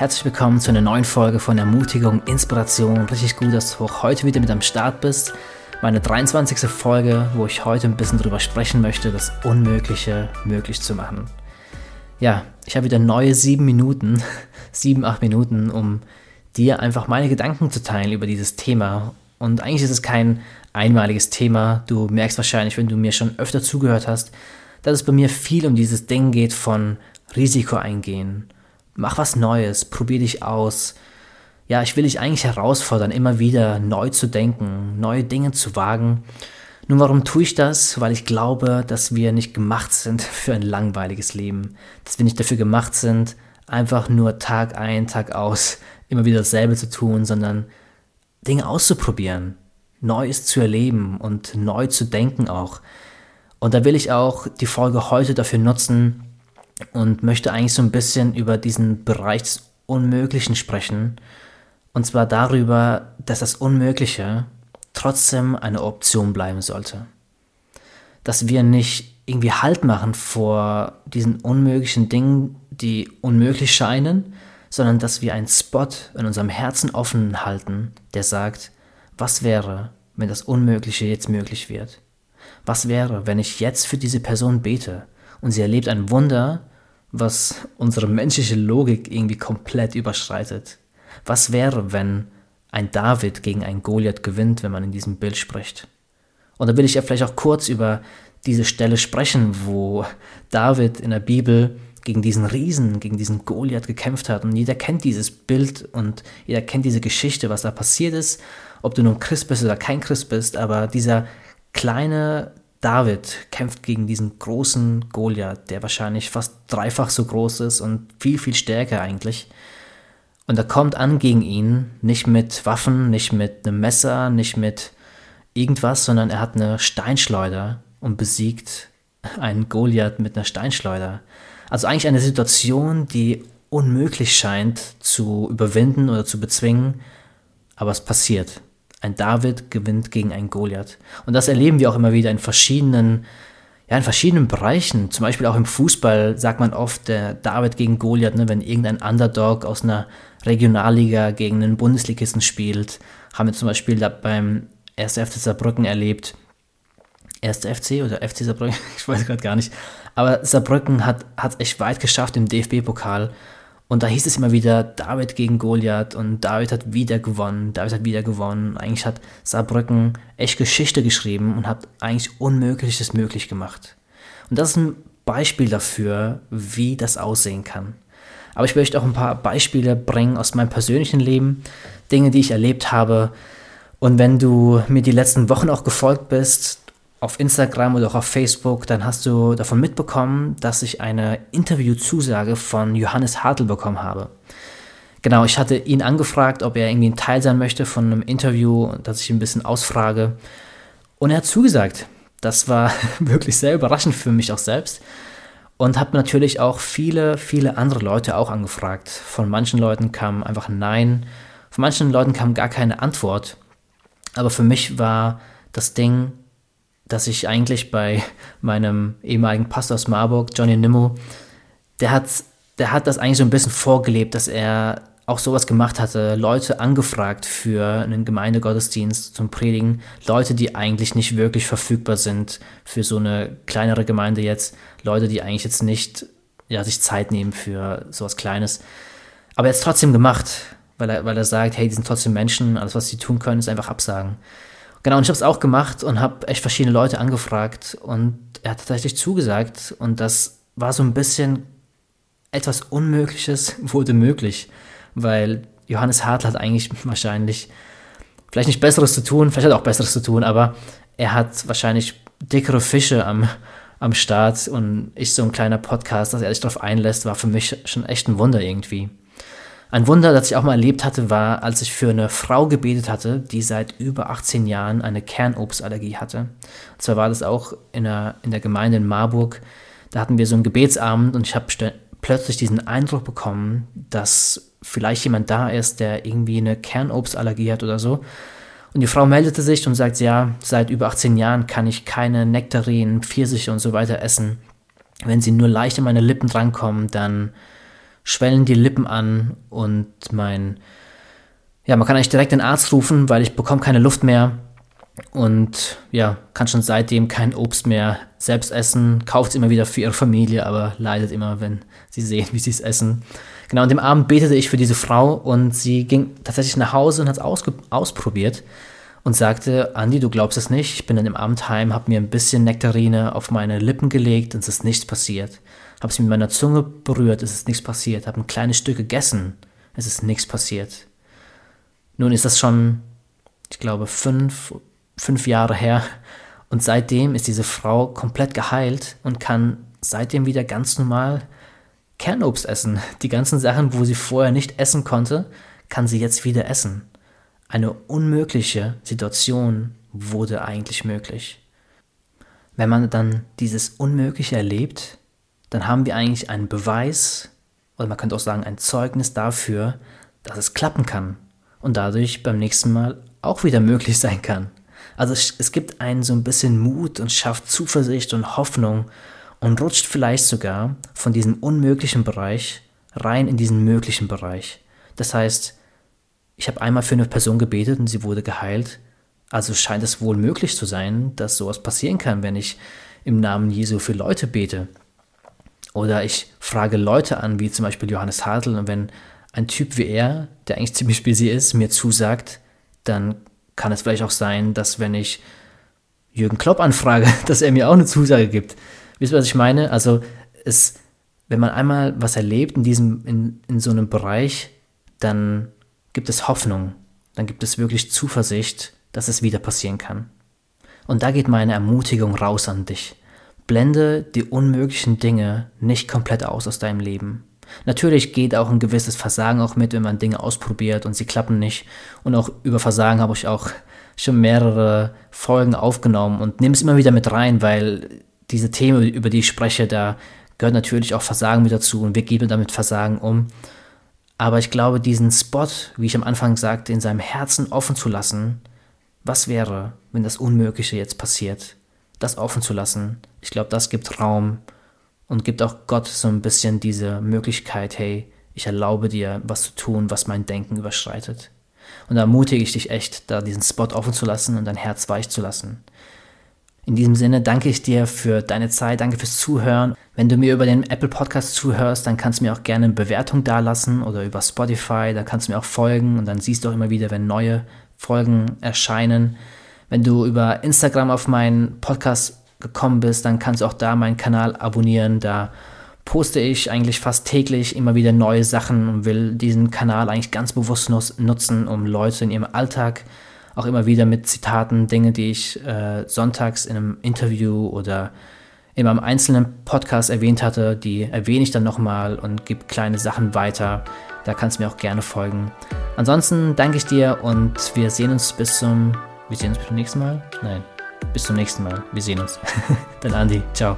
Herzlich willkommen zu einer neuen Folge von Ermutigung, Inspiration. Richtig gut, dass du auch heute wieder mit am Start bist. Meine 23. Folge, wo ich heute ein bisschen darüber sprechen möchte, das Unmögliche möglich zu machen. Ja, ich habe wieder neue sieben Minuten, sieben, acht Minuten, um dir einfach meine Gedanken zu teilen über dieses Thema. Und eigentlich ist es kein einmaliges Thema. Du merkst wahrscheinlich, wenn du mir schon öfter zugehört hast, dass es bei mir viel um dieses Ding geht von Risiko eingehen. Mach was Neues, probier dich aus. Ja, ich will dich eigentlich herausfordern, immer wieder neu zu denken, neue Dinge zu wagen. Nun, warum tue ich das? Weil ich glaube, dass wir nicht gemacht sind für ein langweiliges Leben. Dass wir nicht dafür gemacht sind, einfach nur Tag ein, Tag aus immer wieder dasselbe zu tun, sondern Dinge auszuprobieren, Neues zu erleben und neu zu denken auch. Und da will ich auch die Folge heute dafür nutzen und möchte eigentlich so ein bisschen über diesen Bereich des Unmöglichen sprechen. Und zwar darüber, dass das Unmögliche trotzdem eine Option bleiben sollte. Dass wir nicht irgendwie Halt machen vor diesen unmöglichen Dingen, die unmöglich scheinen, sondern dass wir einen Spot in unserem Herzen offen halten, der sagt, was wäre, wenn das Unmögliche jetzt möglich wird? Was wäre, wenn ich jetzt für diese Person bete und sie erlebt ein Wunder, was unsere menschliche Logik irgendwie komplett überschreitet? Was wäre, wenn ein David gegen einen Goliath gewinnt, wenn man in diesem Bild spricht? Und da will ich ja vielleicht auch kurz über diese Stelle sprechen, wo David in der Bibel gegen diesen Riesen, gegen diesen Goliath gekämpft hat. Und jeder kennt dieses Bild und jeder kennt diese Geschichte, was da passiert ist, ob du nun Christ bist oder kein Christ bist, aber dieser kleine David kämpft gegen diesen großen Goliath, der wahrscheinlich fast dreifach so groß ist und viel, viel stärker eigentlich. Und er kommt an gegen ihn, nicht mit Waffen, nicht mit einem Messer, nicht mit irgendwas, sondern er hat eine Steinschleuder und besiegt einen Goliath mit einer Steinschleuder. Also eigentlich eine Situation, die unmöglich scheint zu überwinden oder zu bezwingen, aber es passiert. Ein David gewinnt gegen einen Goliath. Und das erleben wir auch immer wieder in verschiedenen, ja, in verschiedenen Bereichen. Zum Beispiel auch im Fußball sagt man oft, der David gegen Goliath, ne, wenn irgendein Underdog aus einer Regionalliga gegen einen Bundesligisten spielt. Haben wir zum Beispiel da beim 1. FC Saarbrücken erlebt. 1. FC oder FC Saarbrücken? Ich weiß gerade gar nicht. Aber Saarbrücken hat es echt weit geschafft im DFB-Pokal. Und da hieß es immer wieder, David gegen Goliath und David hat wieder gewonnen, David hat wieder gewonnen. Eigentlich hat Saarbrücken echt Geschichte geschrieben und hat eigentlich Unmögliches möglich gemacht. Und das ist ein Beispiel dafür, wie das aussehen kann. Aber ich möchte auch ein paar Beispiele bringen aus meinem persönlichen Leben, Dinge, die ich erlebt habe. Und wenn du mir die letzten Wochen auch gefolgt bist, auf Instagram oder auch auf Facebook, dann hast du davon mitbekommen, dass ich eine Interviewzusage von Johannes Hartl bekommen habe. Genau, ich hatte ihn angefragt, ob er irgendwie ein Teil sein möchte von einem Interview, dass ich ihn ein bisschen ausfrage. Und er hat zugesagt. Das war wirklich sehr überraschend für mich auch selbst. Und habe natürlich auch viele, viele andere Leute auch angefragt. Von manchen Leuten kam einfach ein Nein, von manchen Leuten kam gar keine Antwort. Aber für mich war das Ding, dass ich eigentlich bei meinem ehemaligen Pastor aus Marburg, Johnny Nimmo, der hat, der hat das eigentlich so ein bisschen vorgelebt, dass er auch sowas gemacht hatte, Leute angefragt für einen Gemeindegottesdienst zum Predigen, Leute, die eigentlich nicht wirklich verfügbar sind für so eine kleinere Gemeinde jetzt, Leute, die eigentlich jetzt nicht ja, sich Zeit nehmen für sowas Kleines. Aber er hat es trotzdem gemacht, weil er, weil er sagt, hey, die sind trotzdem Menschen, alles, was sie tun können, ist einfach absagen. Genau, und ich habe es auch gemacht und habe echt verschiedene Leute angefragt und er hat tatsächlich zugesagt und das war so ein bisschen etwas Unmögliches wurde möglich, weil Johannes Hartl hat eigentlich wahrscheinlich vielleicht nicht Besseres zu tun, vielleicht hat er auch Besseres zu tun, aber er hat wahrscheinlich dickere Fische am, am Start und ich so ein kleiner Podcast, dass er sich darauf einlässt, war für mich schon echt ein Wunder irgendwie. Ein Wunder, das ich auch mal erlebt hatte, war, als ich für eine Frau gebetet hatte, die seit über 18 Jahren eine Kernobstallergie hatte. Und zwar war das auch in der, in der Gemeinde in Marburg. Da hatten wir so einen Gebetsabend und ich habe plötzlich diesen Eindruck bekommen, dass vielleicht jemand da ist, der irgendwie eine Kernobstallergie hat oder so. Und die Frau meldete sich und sagt, ja, seit über 18 Jahren kann ich keine Nektarinen, Pfirsiche und so weiter essen. Wenn sie nur leicht an meine Lippen drankommen, dann schwellen die Lippen an und mein, ja, man kann eigentlich direkt den Arzt rufen, weil ich bekomme keine Luft mehr und ja, kann schon seitdem kein Obst mehr selbst essen, kauft es immer wieder für ihre Familie, aber leidet immer, wenn sie sehen, wie sie es essen. Genau, an dem Abend betete ich für diese Frau und sie ging tatsächlich nach Hause und hat es ausprobiert und sagte, Andi, du glaubst es nicht, ich bin an dem Abend heim, habe mir ein bisschen Nektarine auf meine Lippen gelegt und es ist nichts passiert. Habe sie mit meiner Zunge berührt, es ist nichts passiert. Habe ein kleines Stück gegessen, es ist nichts passiert. Nun ist das schon, ich glaube, fünf, fünf Jahre her und seitdem ist diese Frau komplett geheilt und kann seitdem wieder ganz normal Kernobst essen. Die ganzen Sachen, wo sie vorher nicht essen konnte, kann sie jetzt wieder essen. Eine unmögliche Situation wurde eigentlich möglich. Wenn man dann dieses Unmögliche erlebt, dann haben wir eigentlich einen Beweis, oder man könnte auch sagen ein Zeugnis dafür, dass es klappen kann und dadurch beim nächsten Mal auch wieder möglich sein kann. Also es, gibt einen so ein bisschen Mut und schafft Zuversicht und Hoffnung und rutscht vielleicht sogar von diesem unmöglichen Bereich rein in diesen möglichen Bereich. Das heißt, ich habe einmal für eine Person gebetet und sie wurde geheilt. Also scheint es wohl möglich zu sein, dass sowas passieren kann, wenn ich im Namen Jesu für Leute bete. Oder ich frage Leute an, wie zum Beispiel Johannes Hartl, und wenn ein Typ wie er, der eigentlich ziemlich busy ist, mir zusagt, dann kann es vielleicht auch sein, dass wenn ich Jürgen Klopp anfrage, dass er mir auch eine Zusage gibt. Wisst ihr, was ich meine? Also es, wenn man einmal was erlebt in diesem, in, in so einem Bereich, dann gibt es Hoffnung, dann gibt es wirklich Zuversicht, dass es wieder passieren kann. Und da geht meine Ermutigung raus an dich. Blende die unmöglichen Dinge nicht komplett aus aus deinem Leben. Natürlich geht auch ein gewisses Versagen auch mit, wenn man Dinge ausprobiert und sie klappen nicht. Und auch über Versagen habe ich auch schon mehrere Folgen aufgenommen und nehme es immer wieder mit rein, weil diese Themen, über die ich spreche, da gehört natürlich auch Versagen mit dazu und wir gehen damit Versagen um. Aber ich glaube, diesen Spot, wie ich am Anfang sagte, in seinem Herzen offen zu lassen, was wäre, wenn das Unmögliche jetzt passiert, das offen zu lassen, ich glaube, das gibt Raum und gibt auch Gott so ein bisschen diese Möglichkeit, hey, ich erlaube dir, was zu tun, was mein Denken überschreitet. Und da ermutige ich dich echt, da diesen Spot offen zu lassen und dein Herz weich zu lassen. In diesem Sinne danke ich dir für deine Zeit, danke fürs Zuhören. Wenn du mir über den Apple Podcast zuhörst, dann kannst du mir auch gerne eine Bewertung dalassen oder über Spotify, da kannst du mir auch folgen und dann siehst du auch immer wieder, wenn neue Folgen erscheinen. Wenn du über Instagram auf meinen Podcast gekommen bist, dann kannst du auch da meinen Kanal abonnieren. Da poste ich eigentlich fast täglich immer wieder neue Sachen und will diesen Kanal eigentlich ganz bewusst nutzen, um Leute in ihrem Alltag auch immer wieder mit Zitaten, Dinge, die ich äh, sonntags in einem Interview oder in meinem einzelnen Podcast erwähnt hatte, die erwähne ich dann nochmal und gebe kleine Sachen weiter. Da kannst du mir auch gerne folgen. Ansonsten danke ich dir und wir sehen uns bis zum. Wir sehen uns zum nächsten Mal? Nein, bis zum nächsten Mal. Wir sehen uns. Dann Andi. Ciao.